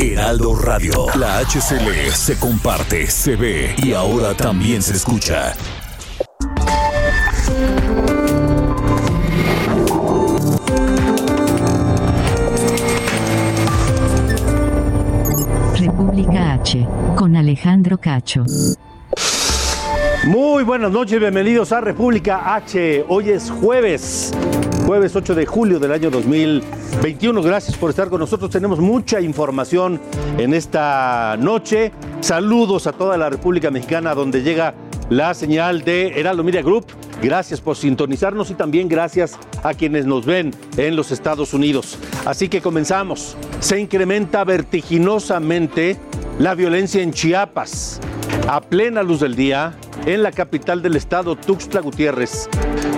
Heraldo Radio. La HCL se comparte, se ve y ahora también se escucha. República H, con Alejandro Cacho. Muy buenas noches, bienvenidos a República H. Hoy es jueves, jueves 8 de julio del año 2021. Gracias por estar con nosotros. Tenemos mucha información en esta noche. Saludos a toda la República Mexicana donde llega la señal de Heraldo Media Group. Gracias por sintonizarnos y también gracias a quienes nos ven en los Estados Unidos. Así que comenzamos. Se incrementa vertiginosamente la violencia en Chiapas. A plena luz del día, en la capital del estado, Tuxtla Gutiérrez,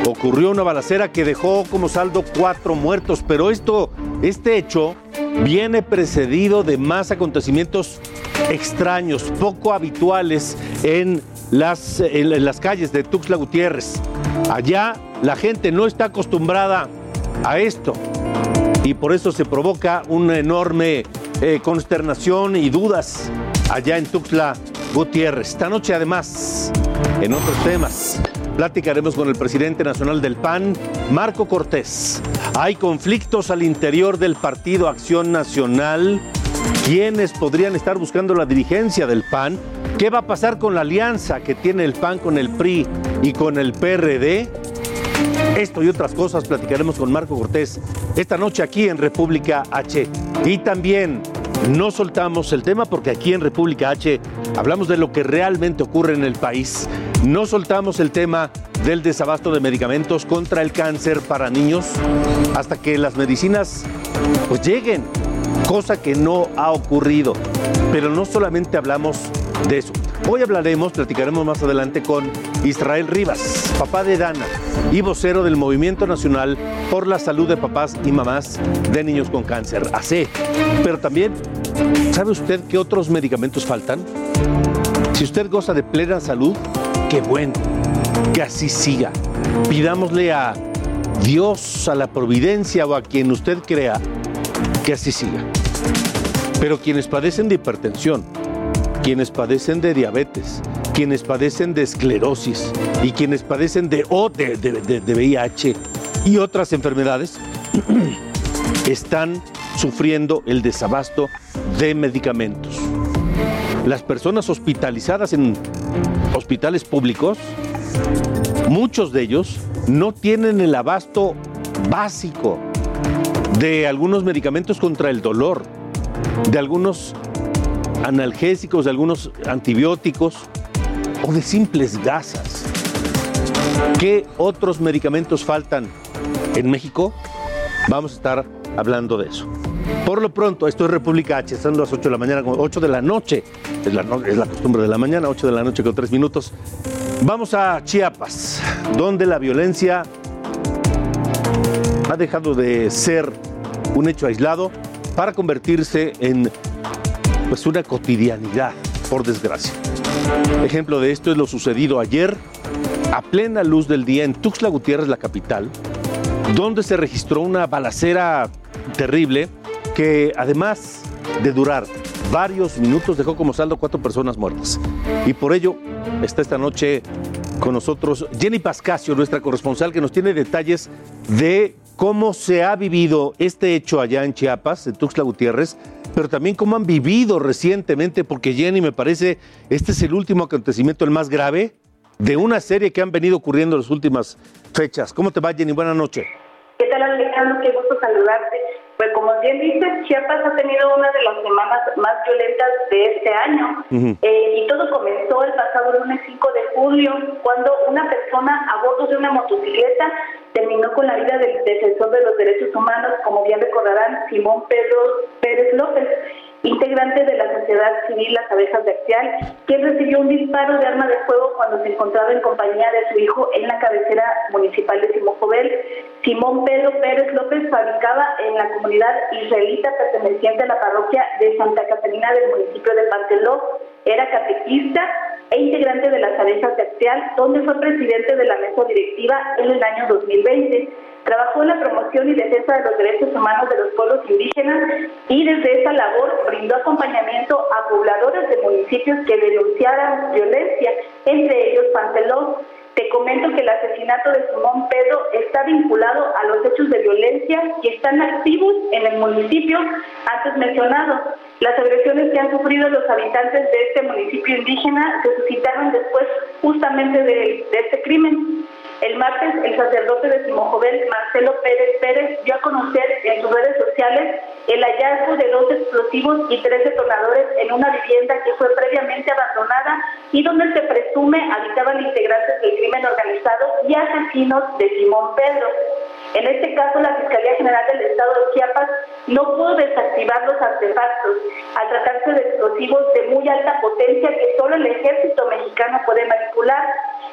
ocurrió una balacera que dejó como saldo cuatro muertos, pero esto, este hecho viene precedido de más acontecimientos extraños, poco habituales en las, en, las calles de Tuxtla Gutiérrez. Allá la gente no está acostumbrada a esto y por eso se provoca una enorme eh, consternación y dudas allá en Tuxtla Gutiérrez. Esta noche además, en otros temas, platicaremos con el presidente nacional del PAN, Marco Cortés. Hay conflictos al interior del Partido Acción Nacional. ¿Quiénes podrían estar buscando la dirigencia del PAN? ¿Qué va a pasar con la alianza que tiene el PAN con el PRI y con el PRD? Esto y otras cosas platicaremos con Marco Cortés esta noche aquí en República H. Y también no soltamos el tema porque aquí en República H hablamos de lo que realmente ocurre en el país. No soltamos el tema del desabasto de medicamentos contra el cáncer para niños hasta que las medicinas pues lleguen, cosa que no ha ocurrido. Pero no solamente hablamos de eso. Hoy hablaremos, platicaremos más adelante con Israel Rivas, papá de Dana y vocero del Movimiento Nacional por la Salud de Papás y Mamás de Niños con Cáncer, AC. Pero también, ¿sabe usted qué otros medicamentos faltan? Si usted goza de plena salud, qué bueno, que así siga. Pidámosle a Dios, a la providencia o a quien usted crea, que así siga. Pero quienes padecen de hipertensión, quienes padecen de diabetes, quienes padecen de esclerosis y quienes padecen de, o de, de, de, VIH y otras enfermedades, están sufriendo el desabasto de medicamentos. Las personas hospitalizadas en hospitales públicos, muchos de ellos no tienen el abasto básico de algunos medicamentos contra el dolor, de algunos analgésicos, de algunos antibióticos o de simples gasas. ¿Qué otros medicamentos faltan en México? Vamos a estar hablando de eso. Por lo pronto, esto es República H, están las 8 de la mañana, 8 de la noche, es la, es la costumbre de la mañana, 8 de la noche con 3 minutos. Vamos a Chiapas, donde la violencia ha dejado de ser un hecho aislado para convertirse en pues una cotidianidad, por desgracia. Ejemplo de esto es lo sucedido ayer a plena luz del día en Tuxtla Gutiérrez, la capital, donde se registró una balacera terrible que además de durar varios minutos dejó como saldo cuatro personas muertas. Y por ello está esta noche con nosotros Jenny Pascasio, nuestra corresponsal, que nos tiene detalles de cómo se ha vivido este hecho allá en Chiapas, en Tuxtla Gutiérrez, pero también cómo han vivido recientemente, porque Jenny, me parece, este es el último acontecimiento, el más grave, de una serie que han venido ocurriendo en las últimas fechas. ¿Cómo te va, Jenny? Buenas noches. ¿Qué tal, Alejandro? Qué gusto saludarte. Pues como bien dices, Chiapas ha tenido una de las semanas más violentas de este año. Eh, y todo comenzó el pasado lunes 5 de julio, cuando una persona a bordo de una motocicleta terminó con la vida del defensor de los derechos humanos, como bien recordarán, Simón Pedro Pérez López integrante de la sociedad civil Las Abejas de Accial, quien recibió un disparo de arma de fuego cuando se encontraba en compañía de su hijo en la cabecera municipal de Simojovel. Simón Pedro Pérez López fabricaba en la comunidad israelita perteneciente a la parroquia de Santa Catalina del municipio de Panteló. Era catequista e integrante de las Abejas de Accial, donde fue presidente de la mesa directiva en el año 2020. Trabajó en la promoción y defensa de los derechos humanos de los pueblos indígenas y desde esa labor brindó acompañamiento a pobladores de municipios que denunciaran violencia, entre ellos Pantelón. Te comento que el asesinato de Simón Pedro está vinculado a los hechos de violencia que están activos en el municipio antes mencionado. Las agresiones que han sufrido los habitantes de este municipio indígena se suscitaron después justamente de, de este crimen. El martes, el sacerdote de Simojovel, Marcelo Pérez Pérez, dio a conocer en sus redes sociales el hallazgo de dos explosivos y tres detonadores en una vivienda que fue previamente abandonada y donde se presume habitaban integrantes del crimen organizado y asesinos de Simón Pedro. En este caso, la Fiscalía General del Estado de Chiapas no pudo desactivar los artefactos al tratarse de explosivos de muy alta potencia que solo el ejército mexicano puede manipular.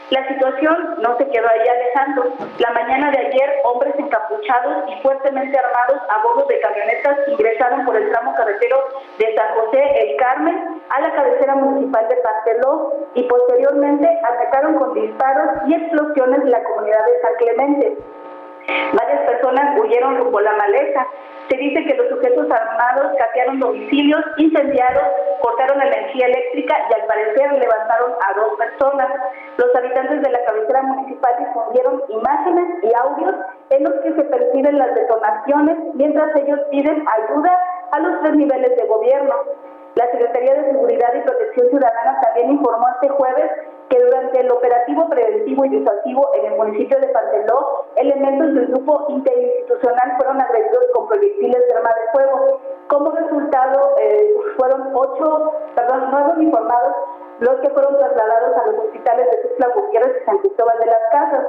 La situación no se quedó ahí alejando. La mañana de ayer, hombres encapuchados y fuertemente armados a bordo de camionetas ingresaron por el tramo carretero de San José El Carmen a la cabecera municipal de Pasteló y posteriormente atacaron con disparos y explosiones la comunidad de San Clemente. Varias personas huyeron rumbo a la maleza. Se dice que los sujetos armados catearon domicilios, incendiaron, cortaron energía eléctrica y al parecer levantaron a dos personas. Los habitantes de la cabecera municipal difundieron imágenes y audios en los que se perciben las detonaciones mientras ellos piden ayuda a los tres niveles de gobierno. La Secretaría de Seguridad y Protección Ciudadana también informó este jueves que durante el operativo preventivo y disuasivo en el municipio de Panteló, elementos del grupo interinstitucional fueron agredidos con proyectiles de arma de fuego. Como resultado, eh, fueron ocho, perdón, nueve uniformados los que fueron trasladados a los hospitales de Tuxtla Gutiérrez y San Cristóbal de las Casas.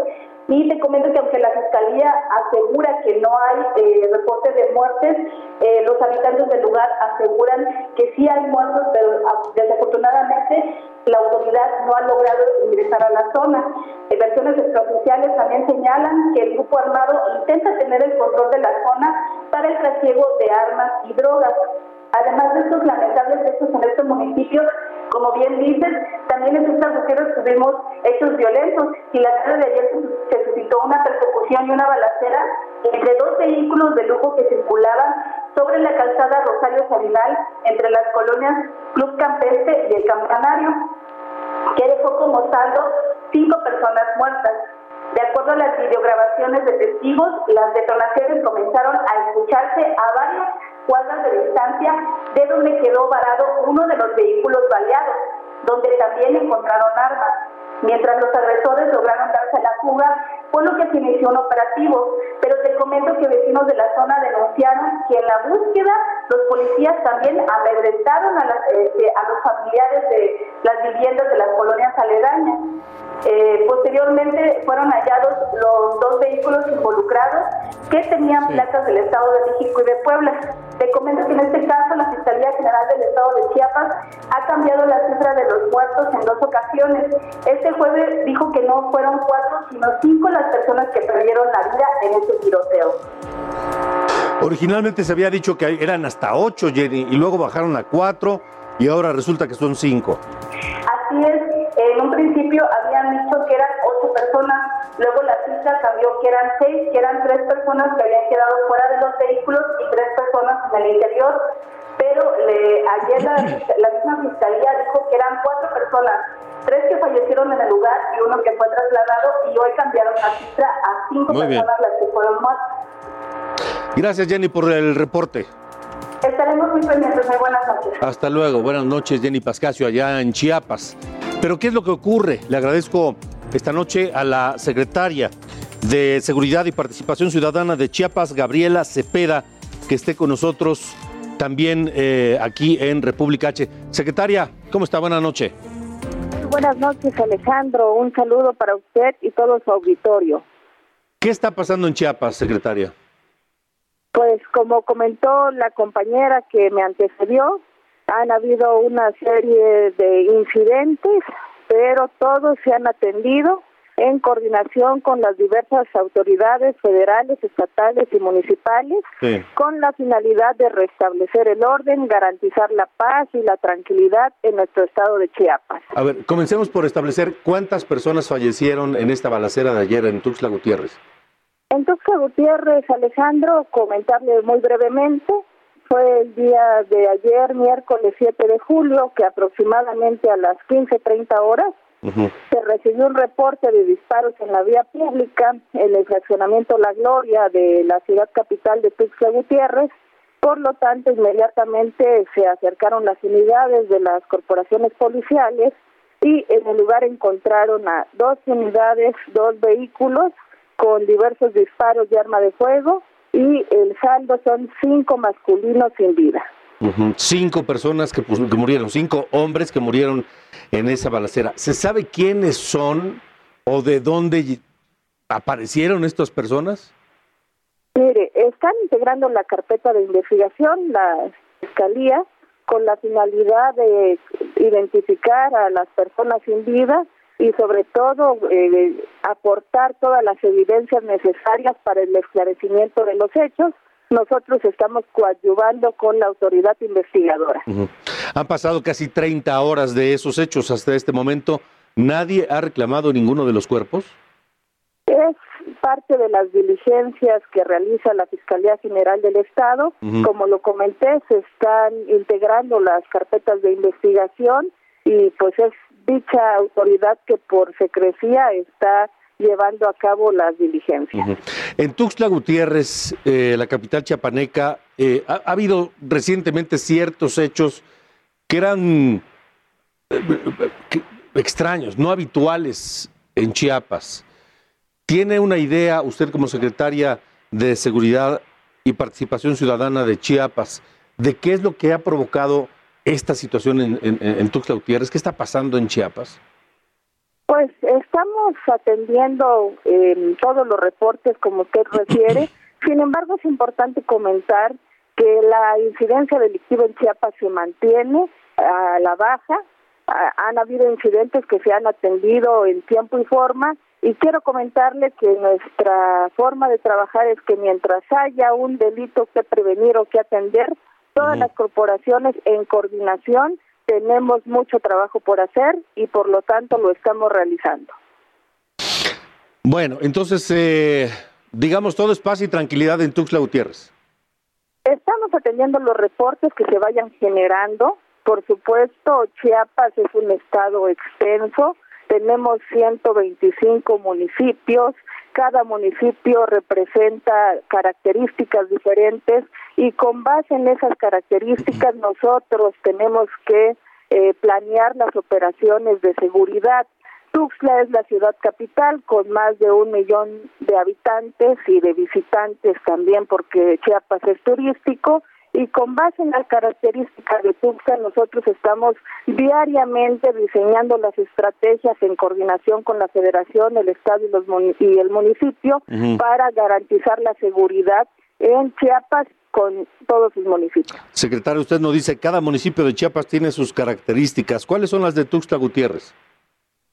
Y te comento que aunque la Fiscalía asegura que no hay eh, reporte de muertes, eh, los habitantes del lugar aseguran que sí hay muertos, pero ah, desafortunadamente la autoridad no ha logrado ingresar a la zona. versiones extraoficiales también señalan que el grupo armado intenta tener el control de la zona para el trasiego de armas y drogas. Además de estos lamentables hechos en este municipio, como bien dices, también en estas mujeres tuvimos hechos violentos y la tarde de ayer se suscitó una persecución y una balacera entre dos vehículos de lujo que circulaban sobre la calzada Rosario Salinal entre las colonias Club Campeste y el Campanario, que dejó como saldo cinco personas muertas. De acuerdo a las videograbaciones de testigos, las detonaciones comenzaron a escucharse a varias cuadras de distancia de donde quedó varado uno de los vehículos baleados, donde también encontraron armas. Mientras los agresores lograron darse la fuga, fue lo que se inició un operativo. Pero te comento que vecinos de la zona denunciaron que en la búsqueda los policías también amedrentaron a, este, a los familiares de las viviendas de las colonias aledañas. Eh, posteriormente fueron hallados los dos vehículos involucrados que tenían placas del Estado de México y de Puebla. Te comento que en este caso la Fiscalía General del Estado de Chiapas ha cambiado la cifra de los muertos en dos ocasiones. Este jueves dijo que no fueron cuatro, sino cinco las personas que perdieron la vida en este tiroteo. Originalmente se había dicho que eran hasta ocho, Jenny, y luego bajaron a cuatro, y ahora resulta que son cinco. Así es, en un principio habían dicho que eran ocho personas, luego la cifra cambió que eran seis, que eran tres personas que habían quedado fuera de los vehículos y tres personas en el interior, pero ayer la, misma fiscalía dijo que eran cuatro personas, tres que fallecieron en el lugar y uno que fue trasladado y hoy cambiaron la cifra a cinco personas las que fueron muertas. Gracias Jenny por el reporte. Estaremos muy pendientes. Muy buenas noches. Hasta luego. Buenas noches, Jenny Pascasio, allá en Chiapas. Pero ¿qué es lo que ocurre? Le agradezco esta noche a la secretaria de Seguridad y Participación Ciudadana de Chiapas, Gabriela Cepeda, que esté con nosotros también eh, aquí en República H. Secretaria, ¿cómo está? Buenas noches. Buenas noches, Alejandro. Un saludo para usted y todo su auditorio. ¿Qué está pasando en Chiapas, secretaria? Pues como comentó la compañera que me antecedió, han habido una serie de incidentes, pero todos se han atendido en coordinación con las diversas autoridades federales, estatales y municipales, con la finalidad de restablecer el orden, garantizar la paz y la tranquilidad en nuestro estado de Chiapas. A ver, comencemos por establecer cuántas personas fallecieron en esta balacera de ayer en Tuxtla Gutiérrez. En Tuxtla Gutiérrez, Alejandro, comentarle muy brevemente, fue el día de ayer, miércoles 7 de julio, que aproximadamente a las 15.30 horas, se recibió un reporte de disparos en la vía pública en el fraccionamiento La Gloria de la ciudad capital de Tuxtla Gutiérrez. Por lo tanto, inmediatamente se acercaron las unidades de las corporaciones policiales y en el lugar encontraron a dos unidades, dos vehículos con diversos disparos de arma de fuego y el saldo son cinco masculinos sin vida. Cinco personas que, que, murieron, cinco hombres que murieron en esa balacera. ¿Se sabe quiénes son o de dónde aparecieron estas personas? Mire, están integrando la carpeta de investigación, la fiscalía, con la finalidad de identificar a las personas sin vida y sobre todo eh, aportar todas las evidencias necesarias para el esclarecimiento de los hechos nosotros estamos coadyuvando con la autoridad investigadora. Han pasado casi 30 horas de esos hechos hasta este momento. ¿Nadie ha reclamado ninguno de los cuerpos? Es parte de las diligencias que realiza la Fiscalía General del Estado. Como lo comenté, se están integrando las carpetas de investigación y pues es dicha autoridad que por secrecía está llevando a cabo las diligencias. En Tuxtla Gutiérrez, eh, la capital chiapaneca, eh, ha, habido recientemente ciertos hechos que eran eh, extraños, no habituales en Chiapas. ¿Tiene una idea usted como secretaria de Seguridad y Participación Ciudadana de Chiapas de qué es lo que ha provocado esta situación en, en Tuxtla Gutiérrez? ¿Qué está pasando en Chiapas? Pues estamos atendiendo eh, todos los reportes como usted refiere. Sin embargo, es importante comentar que la incidencia delictiva en Chiapas se mantiene a la baja. han habido incidentes que se han atendido en tiempo y forma y quiero comentarle que nuestra forma de trabajar es que mientras haya un delito que prevenir o que atender, todas las corporaciones en coordinación tenemos mucho trabajo por hacer y por lo tanto lo estamos realizando. Bueno, entonces, eh, digamos, todo es paz y tranquilidad en Tuxtla Gutiérrez. Estamos atendiendo los reportes que se vayan generando. Por supuesto, Chiapas es un estado extenso. Tenemos 125 municipios. Cada municipio representa características diferentes y con base en esas características nosotros tenemos que eh, planear las operaciones de seguridad. Tuxtla es la ciudad capital con más de un millón de habitantes y de visitantes también porque Chiapas es turístico. Y con base en las características de Tuxtla nosotros estamos diariamente diseñando las estrategias en coordinación con la federación, el estado y, los y el municipio para garantizar la seguridad en Chiapas con todos sus municipios. Secretario, usted nos dice, cada municipio de Chiapas tiene sus características. ¿Cuáles son las de Tuxtla Gutiérrez?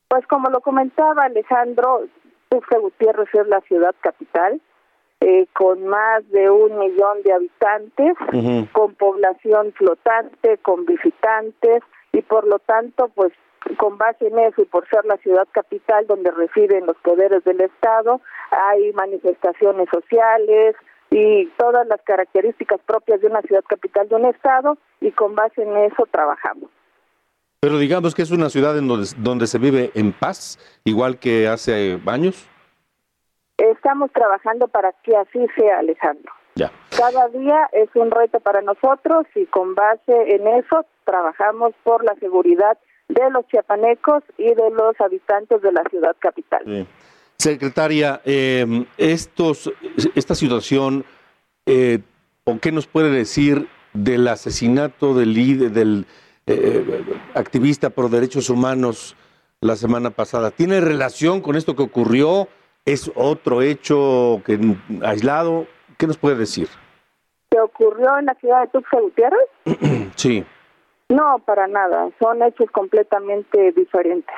Pues como lo comentaba Alejandro, Tuxtla Gutiérrez es la ciudad capital, eh, con más de un millón de habitantes, con población flotante, con visitantes, y por lo tanto, pues con base en eso y por ser la ciudad capital donde residen los poderes del Estado, hay manifestaciones sociales, y todas las características propias de una ciudad capital de un estado y con base en eso trabajamos. Pero digamos que es una ciudad en donde, donde se vive en paz, igual que hace años. Estamos trabajando para que así sea, Alejandro. Ya. Cada día es un reto para nosotros y con base en eso trabajamos por la seguridad de los chiapanecos y de los habitantes de la ciudad capital. Secretaria, em, estos, esta situación eh, o qué nos puede decir del asesinato del líder, del eh, activista por derechos humanos la semana pasada? ¿Tiene relación con esto que ocurrió? ¿Es otro hecho que, aislado? ¿Qué nos puede decir? ¿Qué ocurrió en la ciudad de Tuxtla Gutiérrez? sí. No, para nada. Son hechos completamente diferentes.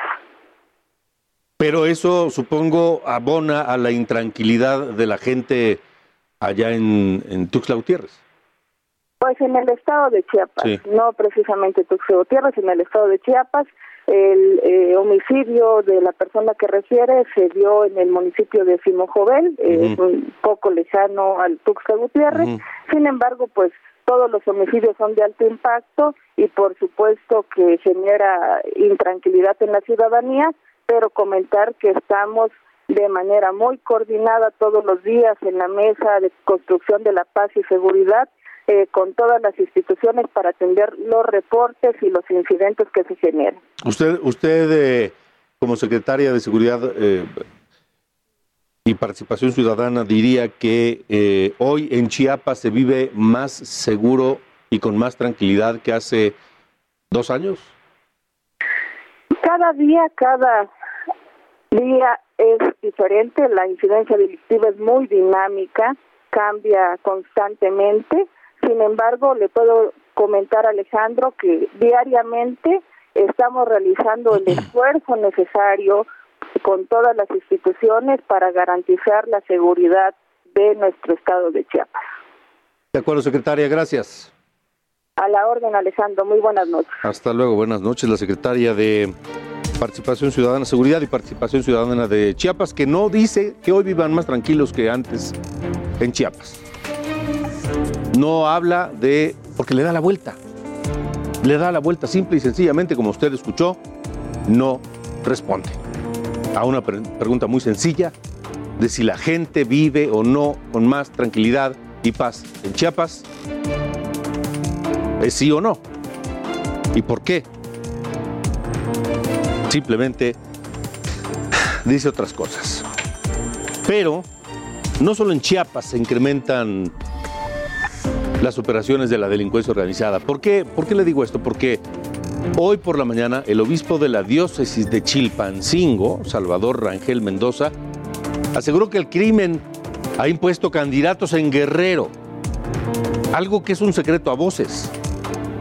Pero eso, supongo, abona a la intranquilidad de la gente allá en, en Tuxtla Gutiérrez. Pues en el estado de Chiapas, no precisamente Tuxtla Gutiérrez, en el estado de Chiapas, el eh, homicidio de la persona que refiere se dio en el municipio de Simojovel, eh, un poco lejano al Tuxtla Gutiérrez. Sin embargo, pues todos los homicidios son de alto impacto y por supuesto que genera intranquilidad en la ciudadanía, pero comentar que estamos de manera muy coordinada todos los días en la mesa de construcción de la paz y seguridad eh, con todas las instituciones para atender los reportes y los incidentes que se generan. Usted, usted eh, como secretaria de Seguridad eh, y Participación Ciudadana diría que hoy en Chiapas se vive más seguro y con más tranquilidad que hace dos años. Cada día, cada día es diferente, la incidencia delictiva es muy dinámica, cambia constantemente. Sin embargo, le puedo comentar a Alejandro que diariamente estamos realizando el esfuerzo necesario con todas las instituciones para garantizar la seguridad de nuestro estado de Chiapas. De acuerdo, secretaria, gracias. A la orden, Alejandro. Muy buenas noches. Hasta luego, buenas noches. La secretaria de Participación Ciudadana, Seguridad y Participación Ciudadana de Chiapas, que no dice que hoy vivan más tranquilos que antes en Chiapas. No habla de, porque le da la vuelta, le da la vuelta simple y sencillamente, como usted escuchó, no responde a una pregunta muy sencilla de si la gente vive o no con más tranquilidad y paz en Chiapas. ¿Es sí o no? ¿Y por qué? simplemente dice otras cosas. Pero no solo en Chiapas se incrementan las operaciones de la delincuencia organizada. ¿Por qué, ¿Por qué le digo esto? Porque hoy por la mañana el obispo de la diócesis de Chilpancingo, Salvador Rangel Mendoza, aseguró que el crimen ha impuesto candidatos en Guerrero, algo que es un secreto a voces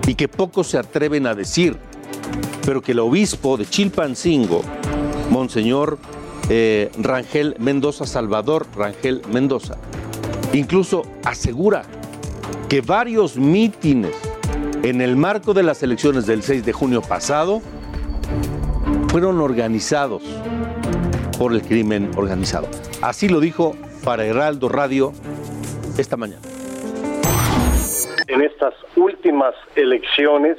y que pocos se atreven a decir pero que el obispo de Chilpancingo, Monseñor eh, Rangel Mendoza, Salvador Rangel Mendoza, incluso asegura que varios mítines en el marco de las elecciones del 6 de junio pasado fueron organizados por el crimen organizado. Así lo dijo para Heraldo Radio esta mañana. En estas últimas elecciones,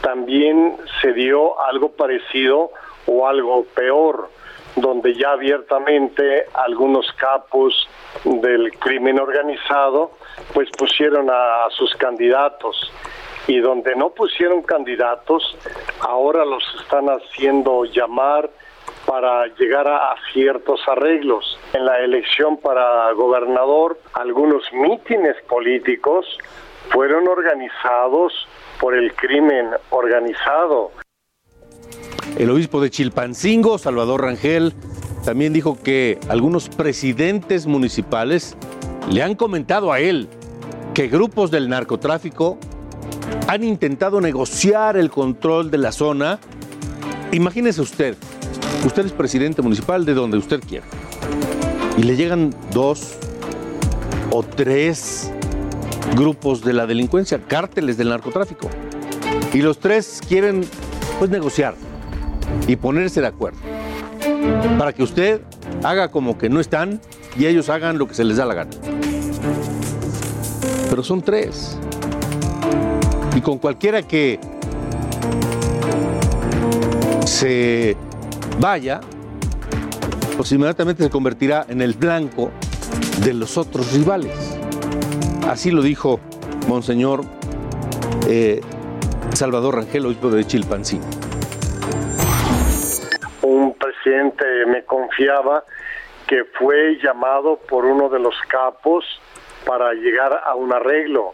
también se dio algo parecido o algo peor, donde ya abiertamente algunos capos del crimen organizado pues pusieron a, sus candidatos y donde no pusieron candidatos ahora los están haciendo llamar para llegar a, ciertos arreglos. En la elección para gobernador, algunos mítines políticos fueron organizados por el crimen organizado. El obispo de Chilpancingo, Salvador Rangel, también dijo que algunos presidentes municipales le han comentado a él que grupos del narcotráfico han intentado negociar el control de la zona. Imagínese usted, usted es presidente municipal de donde usted quiera, y le llegan dos o tres grupos de la delincuencia, cárteles del narcotráfico. Y los tres quieren pues negociar y ponerse de acuerdo para que usted haga como que no están y ellos hagan lo que se les da la gana. Pero son tres. Y con cualquiera que se vaya, pues inmediatamente se convertirá en el blanco de los otros rivales. Así lo dijo Monseñor eh, Salvador Rangel, obispo de Chilpancingo. Un presidente me confiaba que fue llamado por uno de los capos para llegar a un arreglo.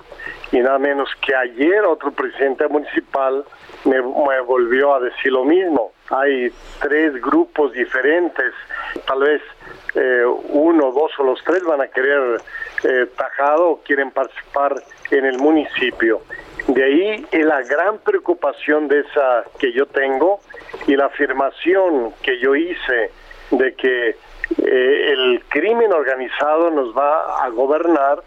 Y nada menos que ayer otro presidente municipal me, volvió a decir lo mismo. Hay tres grupos diferentes, tal vez eh, uno, dos o los tres van a querer eh, tajado quieren participar en el municipio. De ahí la gran preocupación de esa que yo tengo y la afirmación que yo hice de que eh, el crimen organizado nos va a gobernar.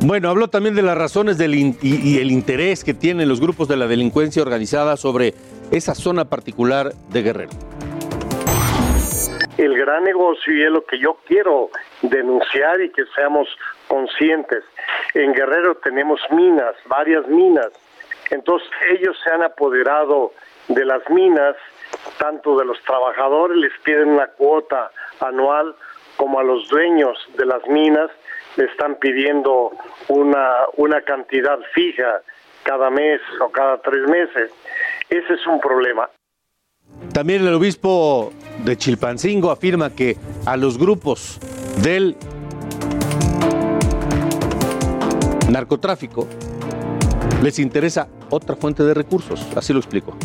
Bueno, habló también de las razones del y, el interés que tienen los grupos de la delincuencia organizada sobre esa zona particular de Guerrero. El gran negocio y es lo que yo quiero denunciar y que seamos conscientes. En Guerrero tenemos minas, varias minas. Entonces ellos se han apoderado de las minas, tanto de los trabajadores les piden una cuota anual como a los dueños de las minas están pidiendo una, una cantidad fija cada mes o cada tres meses. Ese es un problema. También el obispo de Chilpancingo afirma que a los grupos del narcotráfico les interesa otra fuente de recursos. Así lo explico.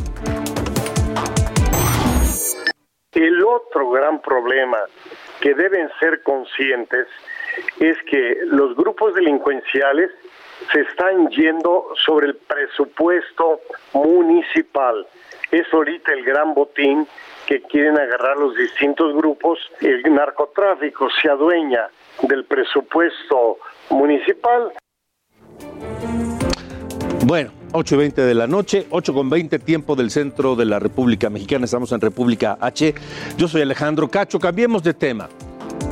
Otro gran problema que deben ser conscientes es que los grupos delincuenciales se están yendo sobre el presupuesto municipal. Es ahorita el gran botín que quieren agarrar los distintos grupos. El narcotráfico se adueña del presupuesto municipal. Bueno, 8.20 de la noche, 8.20 tiempo del centro de la República Mexicana. Estamos en República H. Yo soy Alejandro Cacho. Cambiemos de tema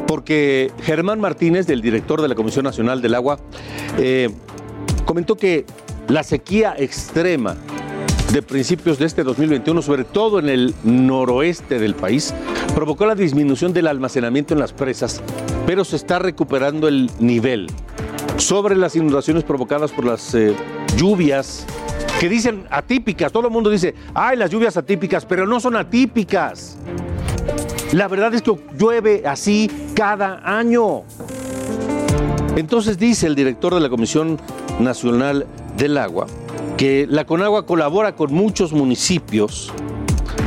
porque Germán Martínez, del director de la Comisión Nacional del Agua, eh, comentó que la sequía extrema de principios de este 2021, sobre todo en el noroeste del país, provocó la disminución del almacenamiento en las presas, pero se está recuperando el nivel. Sobre las inundaciones provocadas por las eh, lluvias que dicen atípicas, todo el mundo dice, ay, las lluvias atípicas, pero no son atípicas. La verdad es que llueve así cada año. Entonces dice el director de la Comisión Nacional del Agua que la Conagua colabora con muchos municipios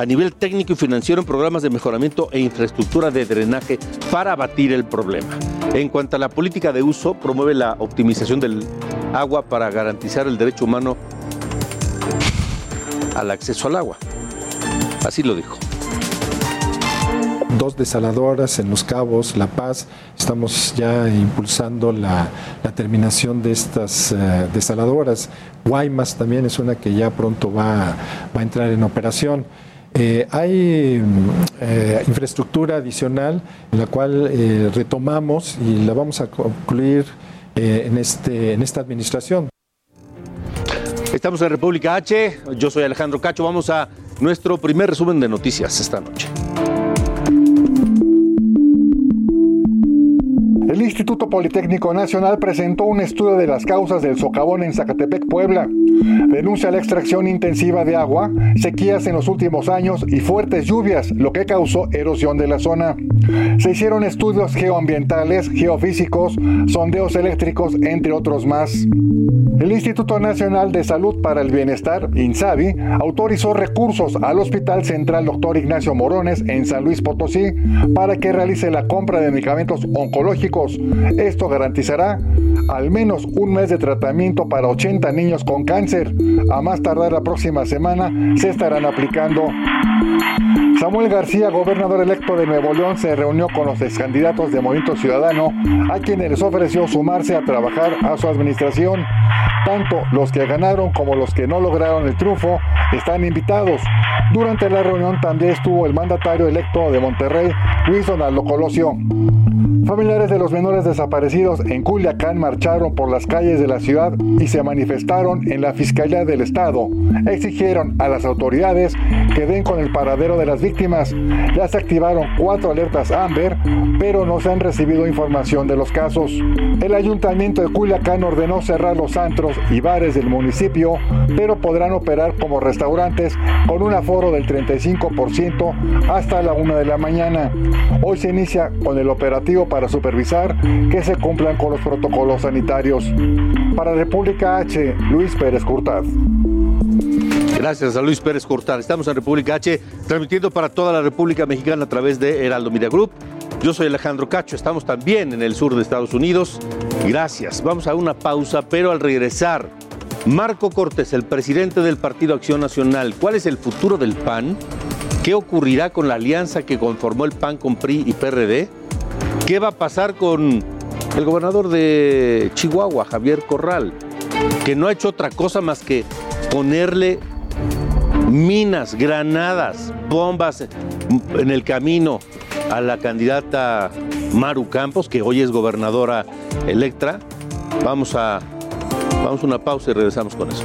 a nivel técnico y financiero en programas de mejoramiento e infraestructura de drenaje para abatir el problema. En cuanto a la política de uso, promueve la optimización del agua para garantizar el derecho humano al acceso al agua. Así lo dijo dos desaladoras en Los Cabos, La Paz. Estamos ya impulsando la, terminación de estas eh, desaladoras. Guaymas también es una que ya pronto va, a entrar en operación. Eh, hay eh, infraestructura adicional en la cual retomamos y la vamos a concluir en, este, en esta administración. Estamos en República H, yo soy Alejandro Cacho, vamos a nuestro primer resumen de noticias esta noche. El Instituto Politécnico Nacional presentó un estudio de las causas del socavón en Zacatepec, Puebla. Denuncia la extracción intensiva de agua, sequías en los últimos años y fuertes lluvias, lo que causó erosión de la zona. Se hicieron estudios geoambientales, geofísicos, sondeos eléctricos, entre otros más. El Instituto Nacional de Salud para el Bienestar, INSABI, autorizó recursos al Hospital Central Dr. Ignacio Morones en San Luis Potosí para que realice la compra de medicamentos oncológicos. Esto garantizará al menos un mes de tratamiento para 80 niños con cáncer. A más tardar la próxima semana se estarán aplicando. Samuel García, gobernador electo de Nuevo León, se reunió con los ex candidatos de Movimiento Ciudadano, a quienes les ofreció sumarse a trabajar a su administración. Tanto los que ganaron como los que no lograron el triunfo están invitados. Durante la reunión también estuvo el mandatario electo de Monterrey, Luis Donaldo Colosio. Familiares de los menores desaparecidos en Culiacán marcharon por las calles de la ciudad y se manifestaron en la Fiscalía del Estado. Exigieron a las autoridades que den con el paradero de las víctimas. Ya se activaron cuatro alertas Amber, pero no se han recibido información de los casos. El ayuntamiento de Culiacán ordenó cerrar los antros y bares del municipio, pero podrán operar como restaurantes con un aforo del 35% hasta la una de la mañana. Hoy se inicia con el operativo para supervisar que se cumplan con los protocolos sanitarios. Para República H, Luis Pérez Curtad. Gracias a Luis Pérez Cortar. Estamos en República H, transmitiendo para toda la República Mexicana a través de Heraldo Media Group. Yo soy Alejandro Cacho, estamos también en el sur de Estados Unidos. Gracias. Vamos a una pausa, pero al regresar, Marco Cortés, el presidente del Partido Acción Nacional, ¿cuál es el futuro del PAN? ¿Qué ocurrirá con la alianza que conformó el PAN con PRI y PRD? ¿Qué va a pasar con el gobernador de Chihuahua, Javier Corral, que no ha hecho otra cosa más que ponerle minas, granadas, bombas en el camino a la candidata Maru Campos, que hoy es gobernadora electra. Vamos a, vamos a una pausa y regresamos con eso.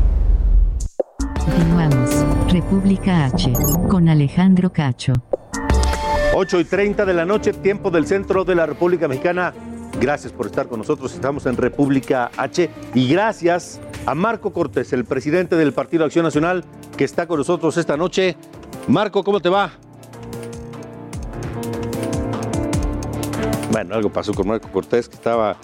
Continuamos. República H. Con Alejandro Cacho. 8 y 30 de la noche, tiempo del centro de la República Mexicana. Gracias por estar con nosotros. Estamos en República H y gracias a Marco Cortés, el presidente del Partido Acción Nacional, que está con nosotros esta noche. Marco, ¿cómo te va? Bueno, algo pasó con Marco Cortés, que estaba,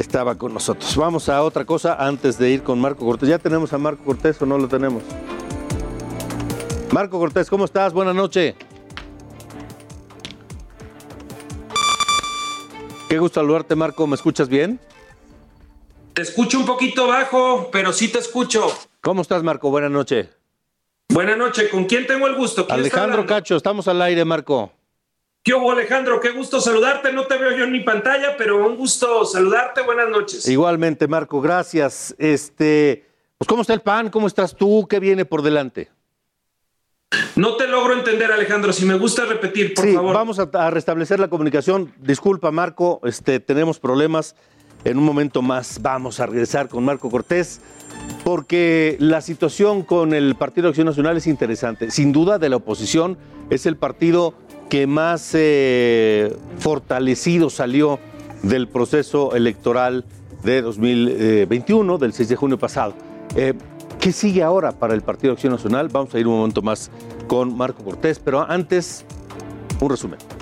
estaba con nosotros. Vamos a otra cosa antes de ir con Marco Cortés. ¿Ya tenemos a Marco Cortés o no lo tenemos? Marco Cortés, ¿cómo estás? Buenas noches. Qué gusto saludarte, Marco. ¿Me escuchas bien? Te escucho un poquito bajo, pero sí te escucho. ¿Cómo estás, Marco? Buenas noches. Buenas noches. ¿Con quién tengo el gusto? ¿Quién está Alejandro? Cacho, estamos al aire, Marco. ¿Qué hubo, Alejandro? Qué gusto saludarte. No te veo yo en mi pantalla, pero un gusto saludarte. Buenas noches. Igualmente, Marco, gracias. Este, pues, ¿cómo está el PAN? ¿Cómo estás tú? ¿Qué viene por delante? No te logro entender, Alejandro. Si me gusta repetir, por sí, favor. vamos a, a restablecer la comunicación. Disculpa, Marco, este, tenemos problemas. En un momento más vamos a regresar con Marco Cortés, porque la situación con el Partido Acción Nacional es interesante. Sin duda, de la oposición es el partido que más eh, fortalecido salió del proceso electoral de 2021, del 6 de junio pasado. Eh, ¿Qué sigue ahora para el Partido Acción Nacional? Vamos a ir un momento más con Marco Cortés, pero antes, un resumen.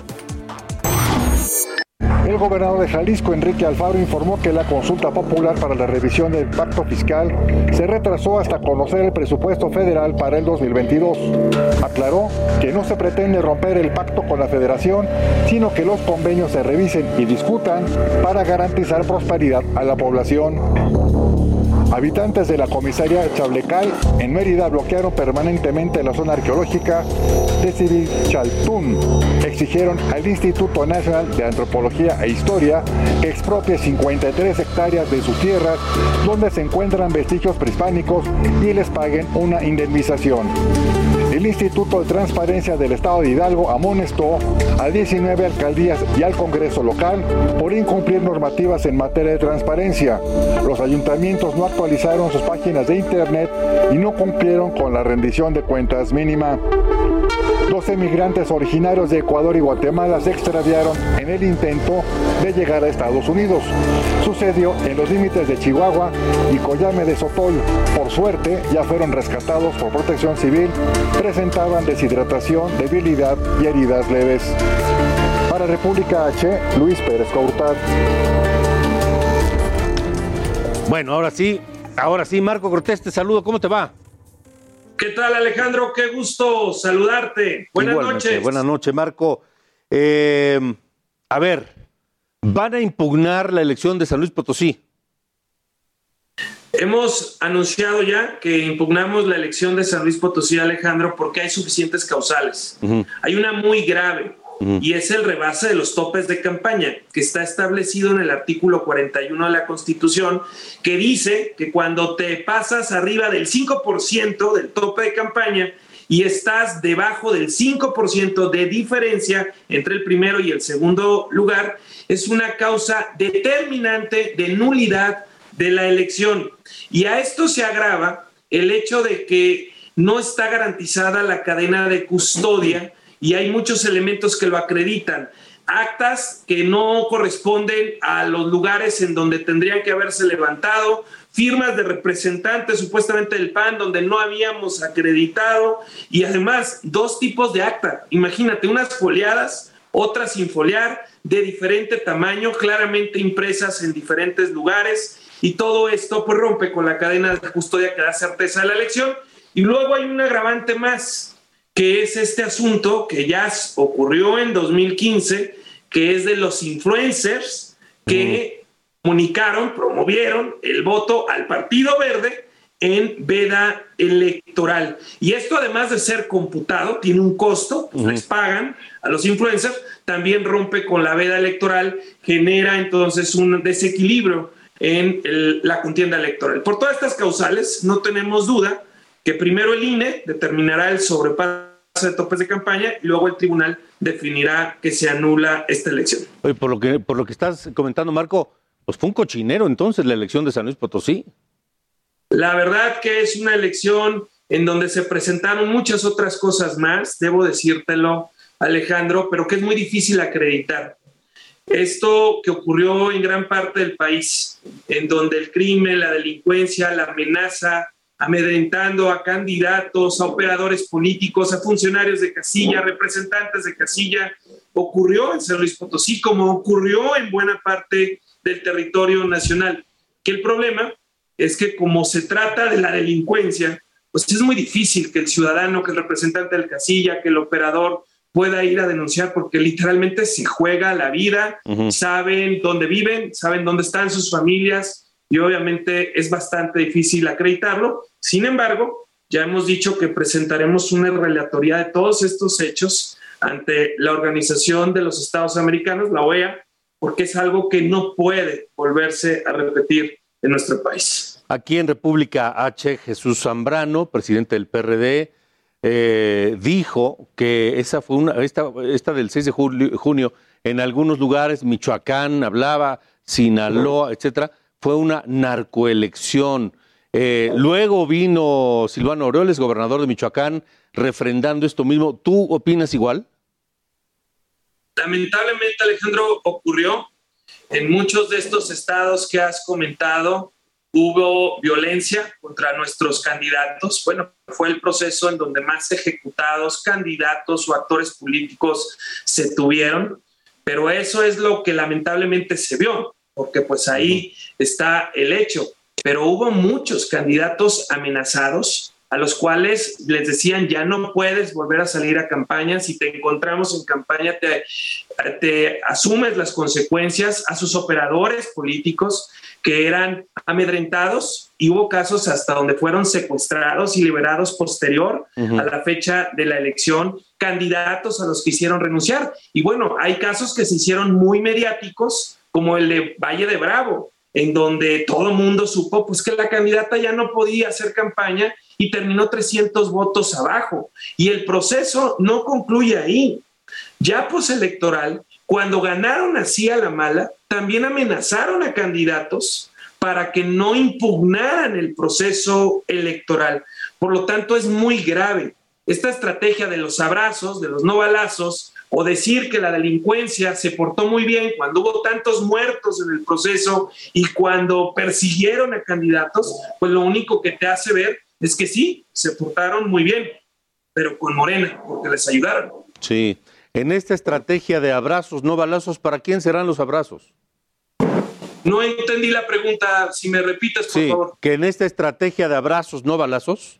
El gobernador de Jalisco, Enrique Alfaro, informó que la consulta popular para la revisión del pacto fiscal se retrasó hasta conocer el presupuesto federal para el 2022. Aclaró que no se pretende romper el pacto con la federación, sino que los convenios se revisen y discutan para garantizar prosperidad a la población. Habitantes de la comisaría Chablecal en Mérida bloquearon permanentemente la zona arqueológica de Chaltún. Exigieron al Instituto Nacional de Antropología e Historia que expropie 53 hectáreas de sus tierras donde se encuentran vestigios prehispánicos y les paguen una indemnización. El Instituto de Transparencia del Estado de Hidalgo amonestó a 19 alcaldías y al Congreso local por incumplir normativas en materia de transparencia. Los ayuntamientos no actualizaron sus páginas de internet y no cumplieron con la rendición de cuentas mínima. Dos emigrantes originarios de Ecuador y Guatemala se extraviaron en el intento de llegar a Estados Unidos. Sucedió en los límites de Chihuahua y Coyame de Sotol. Por suerte, ya fueron rescatados por protección civil. Presentaban deshidratación, debilidad y heridas leves. Para República H, Luis Pérez Courtad. Bueno, ahora sí, ahora sí, Marco Cortés, te saludo. ¿Cómo te va? ¿Qué tal, Alejandro? Qué gusto saludarte. Buenas Igualmente, noches. Buenas noches, Marco. Eh, a ver, van a impugnar la elección de San Luis Potosí. Hemos anunciado ya que impugnamos la elección de San Luis Potosí, Alejandro, porque hay suficientes causales. Hay una muy grave, y es el rebase de los topes de campaña, que está establecido en el artículo 41 de la Constitución, que dice que cuando te pasas arriba del 5% del tope de campaña y estás debajo del 5% de diferencia entre el primero y el segundo lugar, es una causa determinante de nulidad de la elección. Y a esto se agrava el hecho de que no está garantizada la cadena de custodia y hay muchos elementos que lo acreditan. Actas que no corresponden a los lugares en donde tendrían que haberse levantado, firmas de representantes supuestamente del PAN donde no habíamos acreditado y además dos tipos de acta. Imagínate, unas foliadas, otras sin foliar, de diferente tamaño, claramente impresas en diferentes lugares y todo esto pues rompe con la cadena de custodia que da certeza de la elección. Y luego hay un agravante más, que es este asunto que ya ocurrió en 2015, que es de los influencers que comunicaron, promovieron el voto al Partido Verde en veda electoral. Y esto además de ser computado, tiene un costo, pues les pagan a los influencers, también rompe con la veda electoral, genera entonces un desequilibrio en la contienda electoral. Por todas estas causales, no tenemos duda que primero el INE determinará el sobrepaso de topes de campaña y luego el tribunal definirá que se anula esta elección. Oye, por lo que, por lo que estás comentando, Marco, pues fue un cochinero entonces la elección de San Luis Potosí. La verdad que es una elección en donde se presentaron muchas otras cosas más, debo decírtelo, Alejandro, pero que es muy difícil acreditar. Esto que ocurrió en gran parte del país, en donde el crimen, la delincuencia, la amenaza, amedrentando a candidatos, a operadores políticos, a funcionarios de casilla, representantes de casilla, ocurrió en San Luis Potosí como ocurrió en buena parte del territorio nacional. Que el problema es que como se trata de la delincuencia, pues es muy difícil que el ciudadano, que el representante del casilla, que el operador pueda ir a denunciar porque literalmente se juega la vida, saben dónde viven, saben dónde están sus familias y obviamente es bastante difícil acreditarlo. Sin embargo, ya hemos dicho que presentaremos una relatoría de todos estos hechos ante la Organización de los Estados Americanos, la OEA, porque es algo que no puede volverse a repetir en nuestro país. Aquí en República H, Jesús Zambrano, presidente del PRD, eh, dijo que esa fue una, esta, esta del 6 de junio, en algunos lugares, Michoacán hablaba, Sinaloa, etcétera, fue una narcoelección. Eh, luego vino Silvano Aureoles, gobernador de Michoacán, refrendando esto mismo. ¿Tú opinas igual? Lamentablemente, Alejandro, ocurrió en muchos de estos estados que has comentado hubo violencia contra nuestros candidatos. Bueno, fue el proceso en donde más ejecutados, candidatos o actores políticos se tuvieron, pero eso es lo que lamentablemente se vio, porque pues ahí está el hecho. Pero hubo muchos candidatos amenazados, a los cuales les decían ya no puedes volver a salir a campaña, si te encontramos en campaña te, te asumes las consecuencias a sus operadores políticos que eran amedrentados y hubo casos hasta donde fueron secuestrados y liberados posterior a la fecha de la elección candidatos a los que hicieron renunciar. Y bueno, hay casos que se hicieron muy mediáticos, como el de Valle de Bravo, en donde todo el mundo supo pues que la candidata ya no podía hacer campaña y terminó 300 votos abajo. Y el proceso no concluye ahí. Ya postelectoral, cuando ganaron así a la mala, también amenazaron a candidatos para que no impugnaran el proceso electoral. Por lo tanto, es muy grave. Esta estrategia de los abrazos, de los no balazos, o decir que la delincuencia se portó muy bien cuando hubo tantos muertos en el proceso y cuando persiguieron a candidatos, pues lo único que te hace ver es que sí, se portaron muy bien, pero con Morena, porque les ayudaron. Sí. En esta estrategia de abrazos, no balazos, ¿para quién serán los abrazos? No entendí la pregunta, si me repites, por sí, favor. Que en esta estrategia de abrazos, no balazos,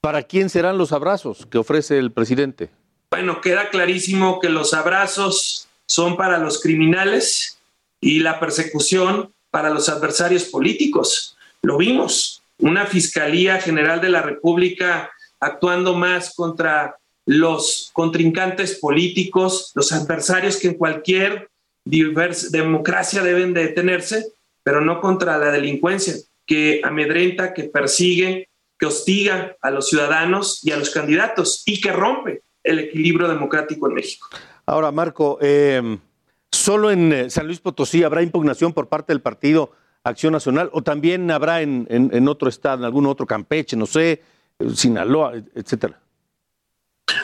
¿para quién serán los abrazos que ofrece el presidente? Bueno, queda clarísimo que los abrazos son para los criminales y la persecución para los adversarios políticos. Lo vimos una Fiscalía General de la República actuando más contra los contrincantes políticos, los adversarios que en cualquier democracia deben de detenerse, pero no contra la delincuencia que amedrenta, que persigue, que hostiga a los ciudadanos y a los candidatos y que rompe el equilibrio democrático en México. Ahora, Marco, eh, ¿solo en eh, San Luis Potosí habrá impugnación por parte del partido Acción Nacional o también habrá en, en otro estado, en algún otro Campeche, no sé, Sinaloa, etcétera?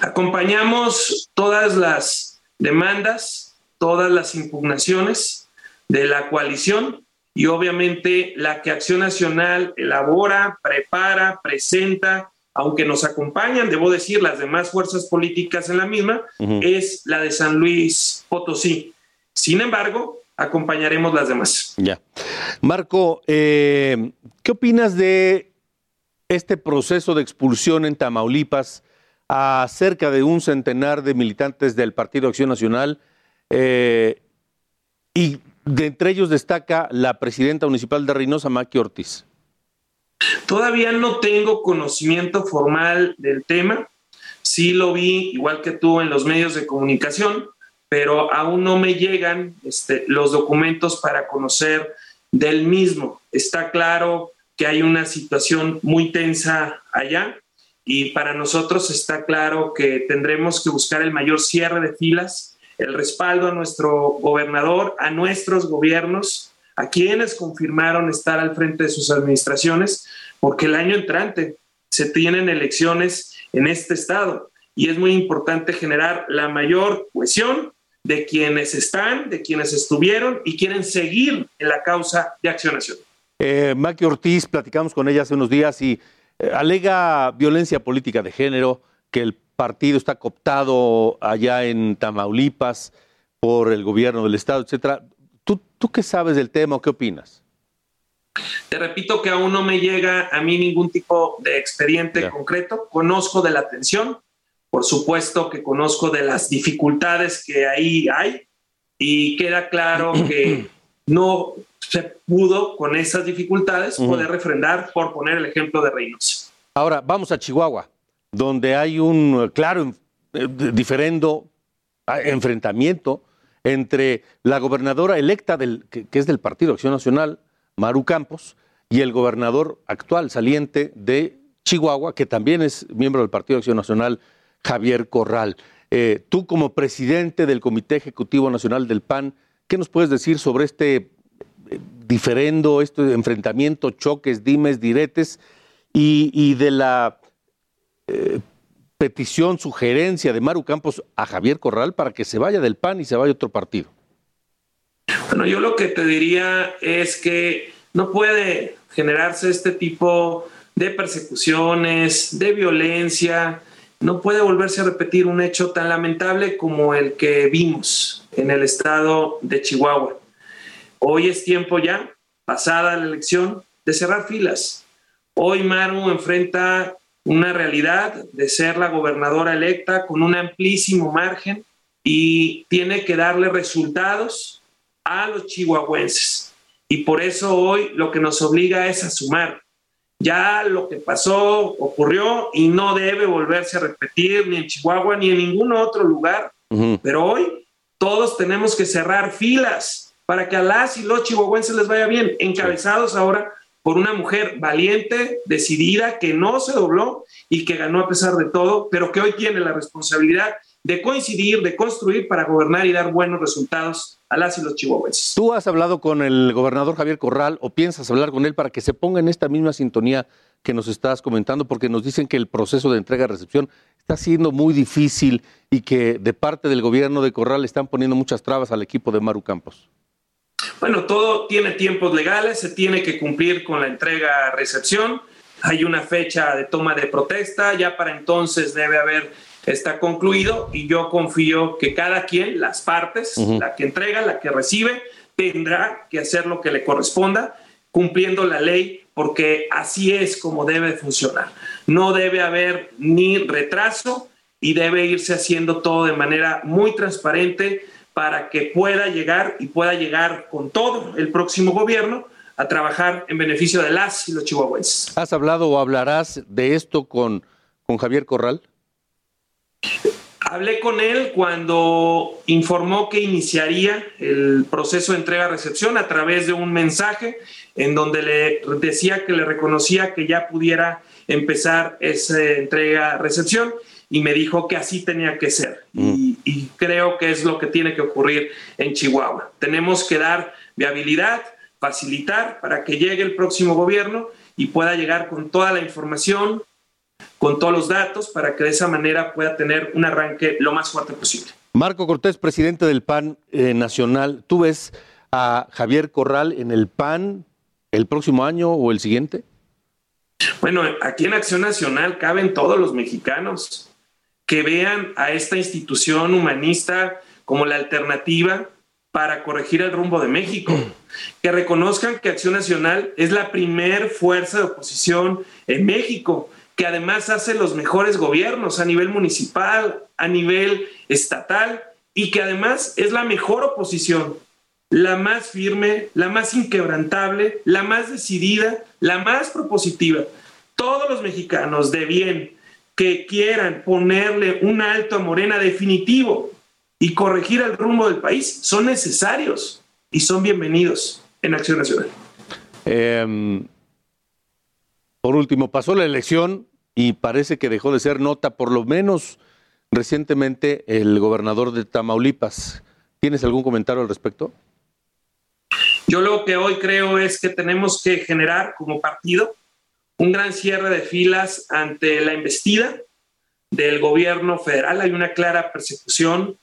Acompañamos todas las demandas, todas las impugnaciones de la coalición y obviamente la que Acción Nacional elabora, prepara, presenta, aunque nos acompañan, debo decir, las demás fuerzas políticas en la misma, es la de San Luis Potosí. Sin embargo, acompañaremos las demás. Ya. Marco, eh, ¿qué opinas de este proceso de expulsión en Tamaulipas a cerca de un centenar de militantes del Partido Acción Nacional? Eh, y de entre ellos destaca la presidenta municipal de Reynosa, Maki Ortiz. Todavía no tengo conocimiento formal del tema. Sí lo vi, igual que tú, en los medios de comunicación, pero aún no me llegan este, los documentos para conocer del mismo. Está claro que hay una situación muy tensa allá y para nosotros está claro que tendremos que buscar el mayor cierre de filas el respaldo a nuestro gobernador, a nuestros gobiernos, a quienes confirmaron estar al frente de sus administraciones, porque el año entrante se tienen elecciones en este estado y es muy importante generar la mayor cohesión de quienes están, de quienes estuvieron y quieren seguir en la causa de Acción Nacional. Eh, Maki Ortiz, platicamos con ella hace unos días y eh, alega violencia política de género, que el partido está cooptado allá en Tamaulipas por el gobierno del estado, etcétera. ¿Tú, tú qué sabes del tema o qué opinas? Te repito que aún no me llega a mí ningún tipo de expediente concreto. Conozco de la atención, por supuesto que conozco de las dificultades que ahí hay y queda claro que no se pudo con esas dificultades poder refrendar, por poner el ejemplo de Reynosa. Ahora, vamos a Chihuahua donde hay un eh, claro eh, diferendo ah, enfrentamiento entre la gobernadora electa que, es del Partido Acción Nacional, Maru Campos, y el gobernador actual saliente de Chihuahua, que también es miembro del Partido Acción Nacional, Javier Corral. Eh, tú como presidente del Comité Ejecutivo Nacional del PAN, ¿qué nos puedes decir sobre este diferendo, este enfrentamiento, choques, dimes, diretes y de la eh, petición, sugerencia de Maru Campos a Javier Corral para que se vaya del PAN y se vaya a otro partido? Bueno, yo lo que te diría es que no puede generarse este tipo de persecuciones, de violencia, no puede volverse a repetir un hecho tan lamentable como el que vimos en el estado de Chihuahua. Hoy es tiempo ya, pasada la elección, de cerrar filas. Hoy Maru enfrenta una realidad de ser la gobernadora electa con un amplísimo margen y tiene que darle resultados a los chihuahuenses. Y por eso hoy lo que nos obliga es a sumar. Ya lo que pasó ocurrió y no debe volverse a repetir ni en Chihuahua ni en ningún otro lugar. Pero hoy todos tenemos que cerrar filas para que a las y los chihuahuenses les vaya bien, encabezados ahora por una mujer valiente, decidida, que no se dobló y que ganó a pesar de todo, pero que hoy tiene la responsabilidad de coincidir, de construir para gobernar y dar buenos resultados a las y los chihuahuenses. ¿Tú has hablado con el gobernador Javier Corral o piensas hablar con él para que se ponga en esta misma sintonía que nos estás comentando? Porque nos dicen que el proceso de entrega-recepción está siendo muy difícil y que de parte del gobierno de Corral están poniendo muchas trabas al equipo de Maru Campos. Bueno, todo tiene tiempos legales, se tiene que cumplir con la entrega-recepción. Hay una fecha de toma de protesta, ya para entonces debe haber está concluido y yo confío que cada quien, las partes, la que entrega, la que recibe, tendrá que hacer lo que le corresponda, cumpliendo la ley, porque así es como debe funcionar. No debe haber ni retraso y debe irse haciendo todo de manera muy transparente para que pueda llegar y pueda llegar con todo el próximo gobierno a trabajar en beneficio de las y los chihuahuenses. ¿Has hablado o hablarás de esto con, con Javier Corral? Hablé con él cuando informó que iniciaría el proceso de entrega-recepción a través de un mensaje en donde le decía que le reconocía que ya pudiera empezar esa entrega-recepción y me dijo que así tenía que ser. Y, y, creo que es lo que tiene que ocurrir en Chihuahua. Tenemos que dar viabilidad, facilitar para que llegue el próximo gobierno y pueda llegar con toda la información, con todos los datos para que de esa manera pueda tener un arranque lo más fuerte posible. Marco Cortés, presidente del PAN eh, Nacional, ¿tú ves a Javier Corral en el PAN el próximo año o el siguiente? Bueno, aquí en Acción Nacional caben todos los mexicanos que vean a esta institución humanista como la alternativa para corregir el rumbo de México, que reconozcan que Acción Nacional es la primer fuerza de oposición en México, que además hace los mejores gobiernos a nivel municipal, a nivel estatal, y que además es la mejor oposición, la más firme, la más inquebrantable, la más decidida, la más propositiva. Todos los mexicanos de bien que quieran ponerle un alto a Morena definitivo y corregir el rumbo del país son necesarios y son bienvenidos en Acción Nacional. Eh, por último, pasó la elección y parece que dejó de ser nota, por lo menos recientemente, el gobernador de Tamaulipas. ¿Tienes algún comentario al respecto? Yo lo que hoy creo es que tenemos que generar como partido un gran cierre de filas ante la embestida del gobierno federal. Hay una clara persecución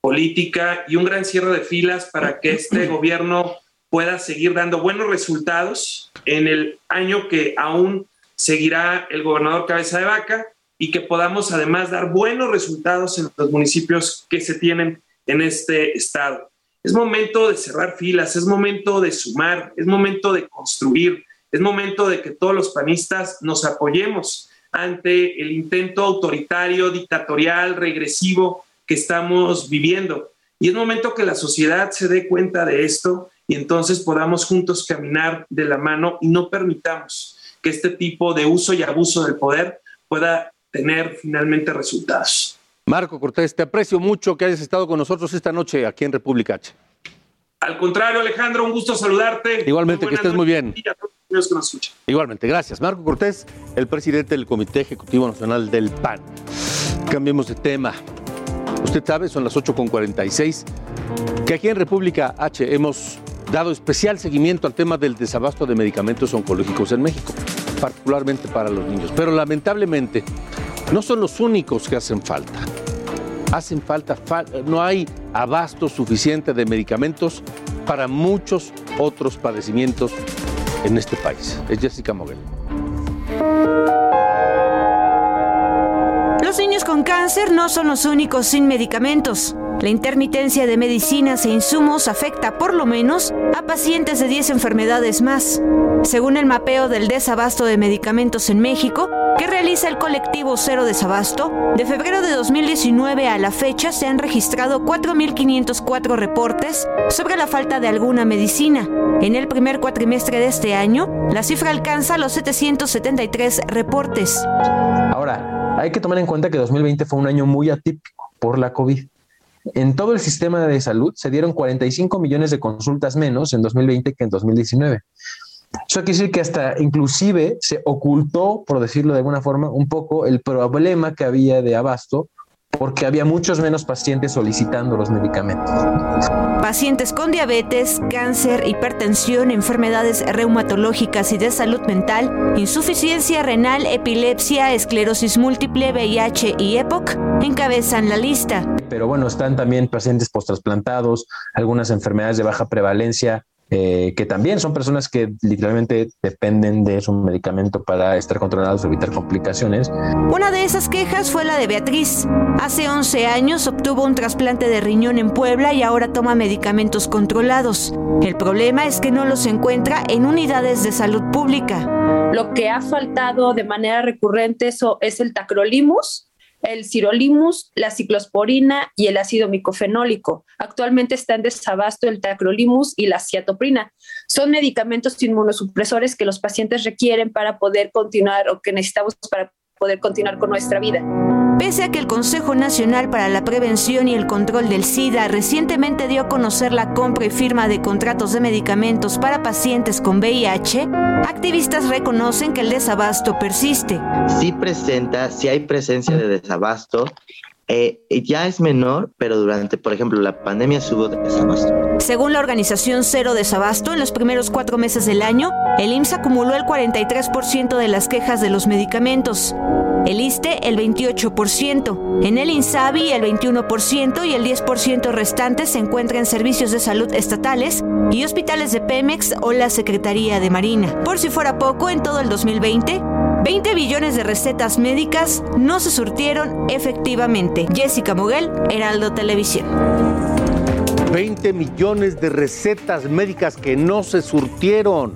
política y un gran cierre de filas para que este gobierno pueda seguir dando buenos resultados en el año que aún seguirá el gobernador Cabeza de Vaca y que podamos además dar buenos resultados en los municipios que se tienen en este estado. Es momento de cerrar filas, es momento de sumar, es momento de construir, es momento de que todos los panistas nos apoyemos ante el intento autoritario, dictatorial, regresivo que estamos viviendo. Y es momento que la sociedad se dé cuenta de esto y entonces podamos juntos caminar de la mano y no permitamos que este tipo de uso y abuso del poder pueda tener finalmente resultados. Marco Cortés, te aprecio mucho que hayas estado con nosotros esta noche aquí en República H. Al contrario, Alejandro, un gusto saludarte. Igualmente, que estés muy bien. Que nos escuchan. Igualmente, gracias. Marco Cortés, el presidente del Comité Ejecutivo Nacional del PAN. Cambiemos de tema. Usted sabe, son las 8.46, que aquí en República H hemos dado especial seguimiento al tema del desabasto de medicamentos oncológicos en México, particularmente para los niños. Pero lamentablemente no son los únicos que hacen falta. Hacen falta, no hay abasto suficiente de medicamentos para muchos otros padecimientos en este país. Es Jessica Moguel. Los niños con cáncer no son los únicos sin medicamentos. La intermitencia de medicinas e insumos afecta por lo menos a pacientes de 10 enfermedades más. Según el mapeo del desabasto de medicamentos en México, que realiza el colectivo Cero Desabasto, de febrero de 2019 a la fecha se han registrado 4.504 reportes sobre la falta de alguna medicina. En el primer cuatrimestre de este año, la cifra alcanza los 773 reportes. Ahora, hay que tomar en cuenta que 2020 fue un año muy atípico por la COVID. En todo el sistema de salud se dieron 45 millones de consultas menos en 2020 que en 2019. Eso quiere decir que hasta inclusive se ocultó, por decirlo de alguna forma, un poco el problema que había de abasto porque había muchos menos pacientes solicitando los medicamentos. Pacientes con diabetes, cáncer, hipertensión, enfermedades reumatológicas y de salud mental, insuficiencia renal, epilepsia, esclerosis múltiple, VIH y EPOC encabezan la lista. Pero bueno, están también pacientes post-trasplantados, algunas enfermedades de baja prevalencia, eh, que también son personas que literalmente dependen de su medicamento para estar controlados o evitar complicaciones. Una de esas quejas fue la de Beatriz. Hace 11 años obtuvo un trasplante de riñón en Puebla y ahora toma medicamentos controlados. El problema es que no los encuentra en unidades de salud pública. Lo que ha faltado de manera recurrente eso es el tacrolimus, el sirolimus, la ciclosporina y el ácido micofenólico. Actualmente está en desabasto el tacrolimus y la ciatoprina. Son medicamentos inmunosupresores que los pacientes requieren para poder continuar o que necesitamos para poder continuar con nuestra vida. Pese a que el Consejo Nacional para la Prevención y el Control del SIDA recientemente dio a conocer la compra y firma de contratos de medicamentos para pacientes con VIH, activistas reconocen que el desabasto persiste. Sí presenta, sí hay presencia de desabasto eh, ya es menor, pero durante, por ejemplo, la pandemia de desabasto. Según la organización Cero Desabasto, en los primeros cuatro meses del año, el IMSS acumuló el 43% de las quejas de los medicamentos. El ISTE el 28%, en el INSABI el 21% y el 10% restante se encuentra en servicios de salud estatales y hospitales de Pemex o la Secretaría de Marina. Por si fuera poco, en todo el 2020, 20 billones de recetas médicas no se surtieron efectivamente. Jessica Moguel, Heraldo Televisión. 20 millones de recetas médicas que no se surtieron.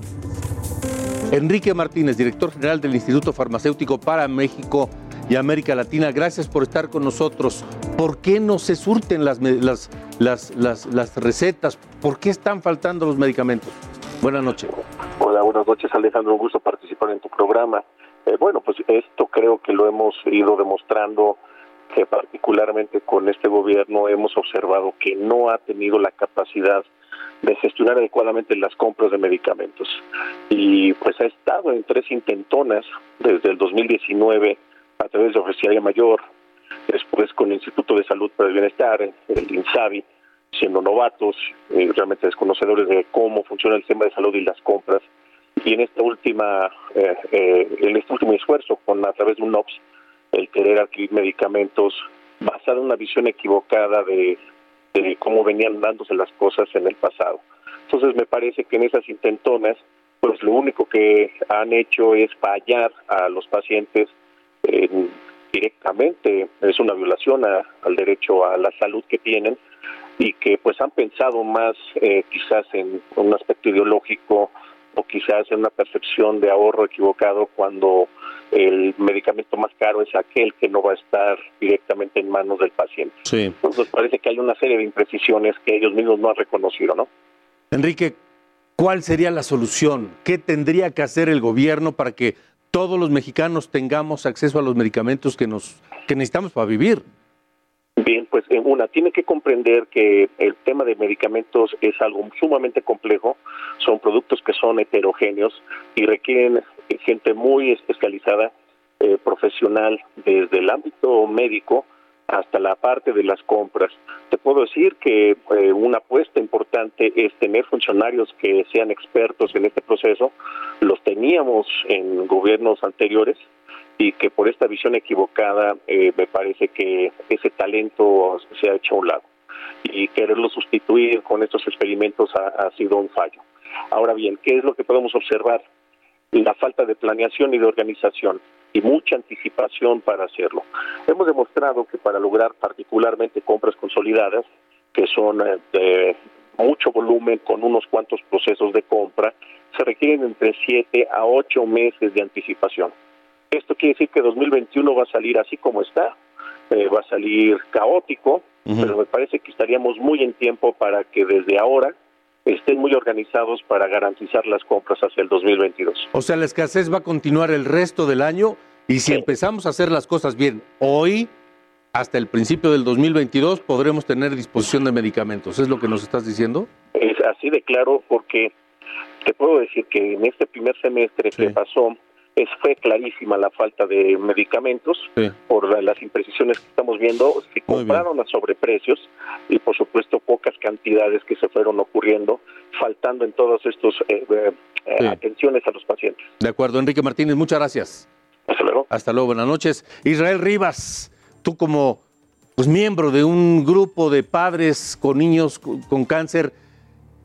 Enrique Martínez, director general del Instituto Farmacéutico para México y América Latina, gracias por estar con nosotros. ¿Por qué no se surten las, las, las, las recetas? ¿Por qué están faltando los medicamentos? Buenas noches. Hola, buenas noches Alejandro, un gusto participar en tu programa. Eh, bueno, pues esto creo que lo hemos ido demostrando que particularmente con este gobierno hemos observado que no ha tenido la capacidad de gestionar adecuadamente las compras de medicamentos. Y pues ha estado en tres intentonas desde el 2019 a través de Oficialía Mayor, después con el Instituto de Salud para el Bienestar, el INSABI, siendo novatos, eh, realmente desconocedores de cómo funciona el sistema de salud y las compras, y en esta última eh, eh, en este último esfuerzo con a través de un OPS el querer adquirir medicamentos basado en una visión equivocada de, de cómo venían dándose las cosas en el pasado. Entonces me parece que en esas intentonas pues lo único que han hecho es fallar a los pacientes directamente. Es una violación al derecho a la salud que tienen y que pues han pensado más eh, quizás en un aspecto ideológico o quizás en una percepción de ahorro equivocado cuando el medicamento más caro es aquel que no va a estar directamente en manos del paciente. Sí. Entonces parece que hay una serie de imprecisiones que ellos mismos no han reconocido, ¿no? Enrique, ¿cuál sería la solución? ¿Qué tendría que hacer el gobierno para que todos los mexicanos tengamos acceso a los medicamentos que nos que necesitamos para vivir? Bien, pues en una, tiene que comprender que el tema de medicamentos es algo sumamente complejo, son productos que son heterogéneos y requieren gente muy especializada, eh, profesional, desde el ámbito médico hasta la parte de las compras. Te puedo decir que eh, una apuesta importante es tener funcionarios que sean expertos en este proceso. Los teníamos en gobiernos anteriores, y que por esta visión equivocada eh, me parece que ese talento se ha hecho a un lado y quererlo sustituir con estos experimentos ha, sido un fallo. Ahora bien, ¿qué es lo que podemos observar? La falta de planeación y de organización y mucha anticipación para hacerlo. Hemos demostrado que para lograr particularmente compras consolidadas, que son eh, de mucho volumen con unos cuantos procesos de compra, se requieren entre 7 a 8 meses de anticipación. Esto quiere decir que 2021 va a salir así como está, eh, va a salir caótico, pero me parece que estaríamos muy en tiempo para que desde ahora estén muy organizados para garantizar las compras hacia el 2022. O sea, la escasez va a continuar el resto del año y si empezamos a hacer las cosas bien hoy, hasta el principio del 2022 podremos tener disposición de medicamentos. ¿Es lo que nos estás diciendo? Es así de claro porque te puedo decir que en este primer semestre que pasó, es, fue clarísima la falta de medicamentos por las imprecisiones que estamos viendo, se compraron a sobreprecios y por supuesto pocas cantidades que se fueron ocurriendo, faltando en todas estas eh, eh, atenciones a los pacientes. De acuerdo, Enrique Martínez, muchas gracias. Hasta luego. Hasta luego, buenas noches. Israel Rivas, tú como pues, miembro de un grupo de padres con niños con cáncer,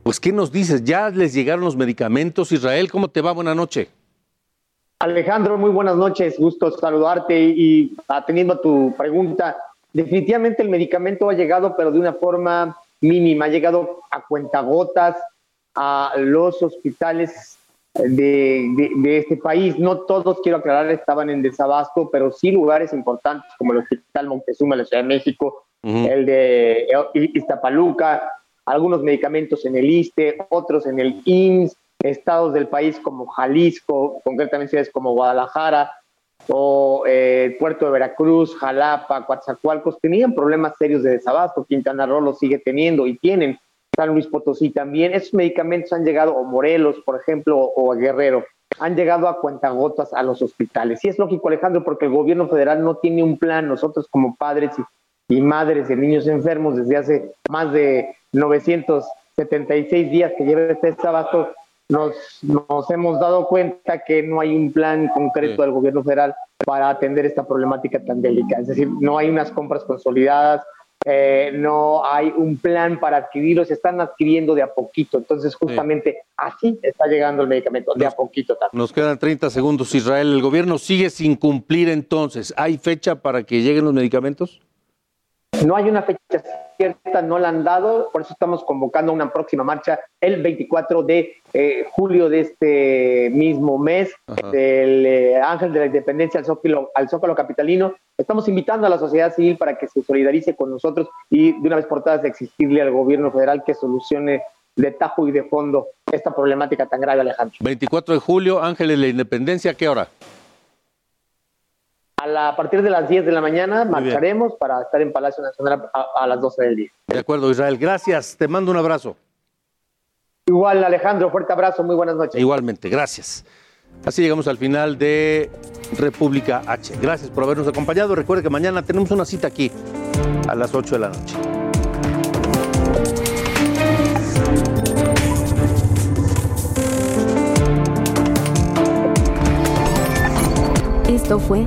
pues ¿qué nos dices? ¿Ya les llegaron los medicamentos? Israel, ¿cómo te va? Buenas noches. Alejandro, muy buenas noches, gusto saludarte y atendiendo a tu pregunta, definitivamente el medicamento ha llegado, pero de una forma mínima, ha llegado a cuentagotas a los hospitales de, este país. No todos, quiero aclarar, estaban en desabasto, pero sí lugares importantes como el Hospital Montezuma de la Ciudad de México, el de Iztapaluca, algunos medicamentos en el ISTE, otros en el IMSS, estados del país como Jalisco, concretamente ciudades como Guadalajara, o eh, puerto de Veracruz, Jalapa, Coatzacoalcos, tenían problemas serios de desabasto. Quintana Roo lo sigue teniendo y tienen. San Luis Potosí también. Esos medicamentos han llegado, o Morelos, por ejemplo, o a Guerrero, han llegado a cuentagotas a los hospitales. Y es lógico, Alejandro, porque el gobierno federal no tiene un plan. Nosotros como padres y, y madres de niños enfermos desde hace más de 976 días que lleva este desabasto, nos, nos hemos dado cuenta que no hay un plan concreto del gobierno federal para atender esta problemática tan delicada. Es decir, no hay unas compras consolidadas, eh, no hay un plan para adquirirlos, se están adquiriendo de a poquito. Entonces, justamente así está llegando el medicamento, de a poquito también. Nos quedan 30 segundos, Israel. ¿El gobierno sigue sin cumplir entonces? ¿Hay fecha para que lleguen los medicamentos? No hay una fecha cierta, no la han dado, por eso estamos convocando una próxima marcha el 24 de eh, julio de este mismo mes, del eh, Ángel de la Independencia al Zócalo, al Zócalo Capitalino. Estamos invitando a la sociedad civil para que se solidarice con nosotros y de una vez por todas exigirle al gobierno federal que solucione de tajo y de fondo esta problemática tan grave, Alejandro. 24 de julio, Ángel de la Independencia, ¿qué hora? A, la, a partir de las 10 de la mañana marcharemos para estar en Palacio Nacional a, a, las 12 del día. De acuerdo, Israel. Gracias. Te mando un abrazo. Igual, Alejandro. Fuerte abrazo. Muy buenas noches. Igualmente. Gracias. Así llegamos al final de República H. Gracias por habernos acompañado. Recuerde que mañana tenemos una cita aquí a las 8 de la noche. Esto fue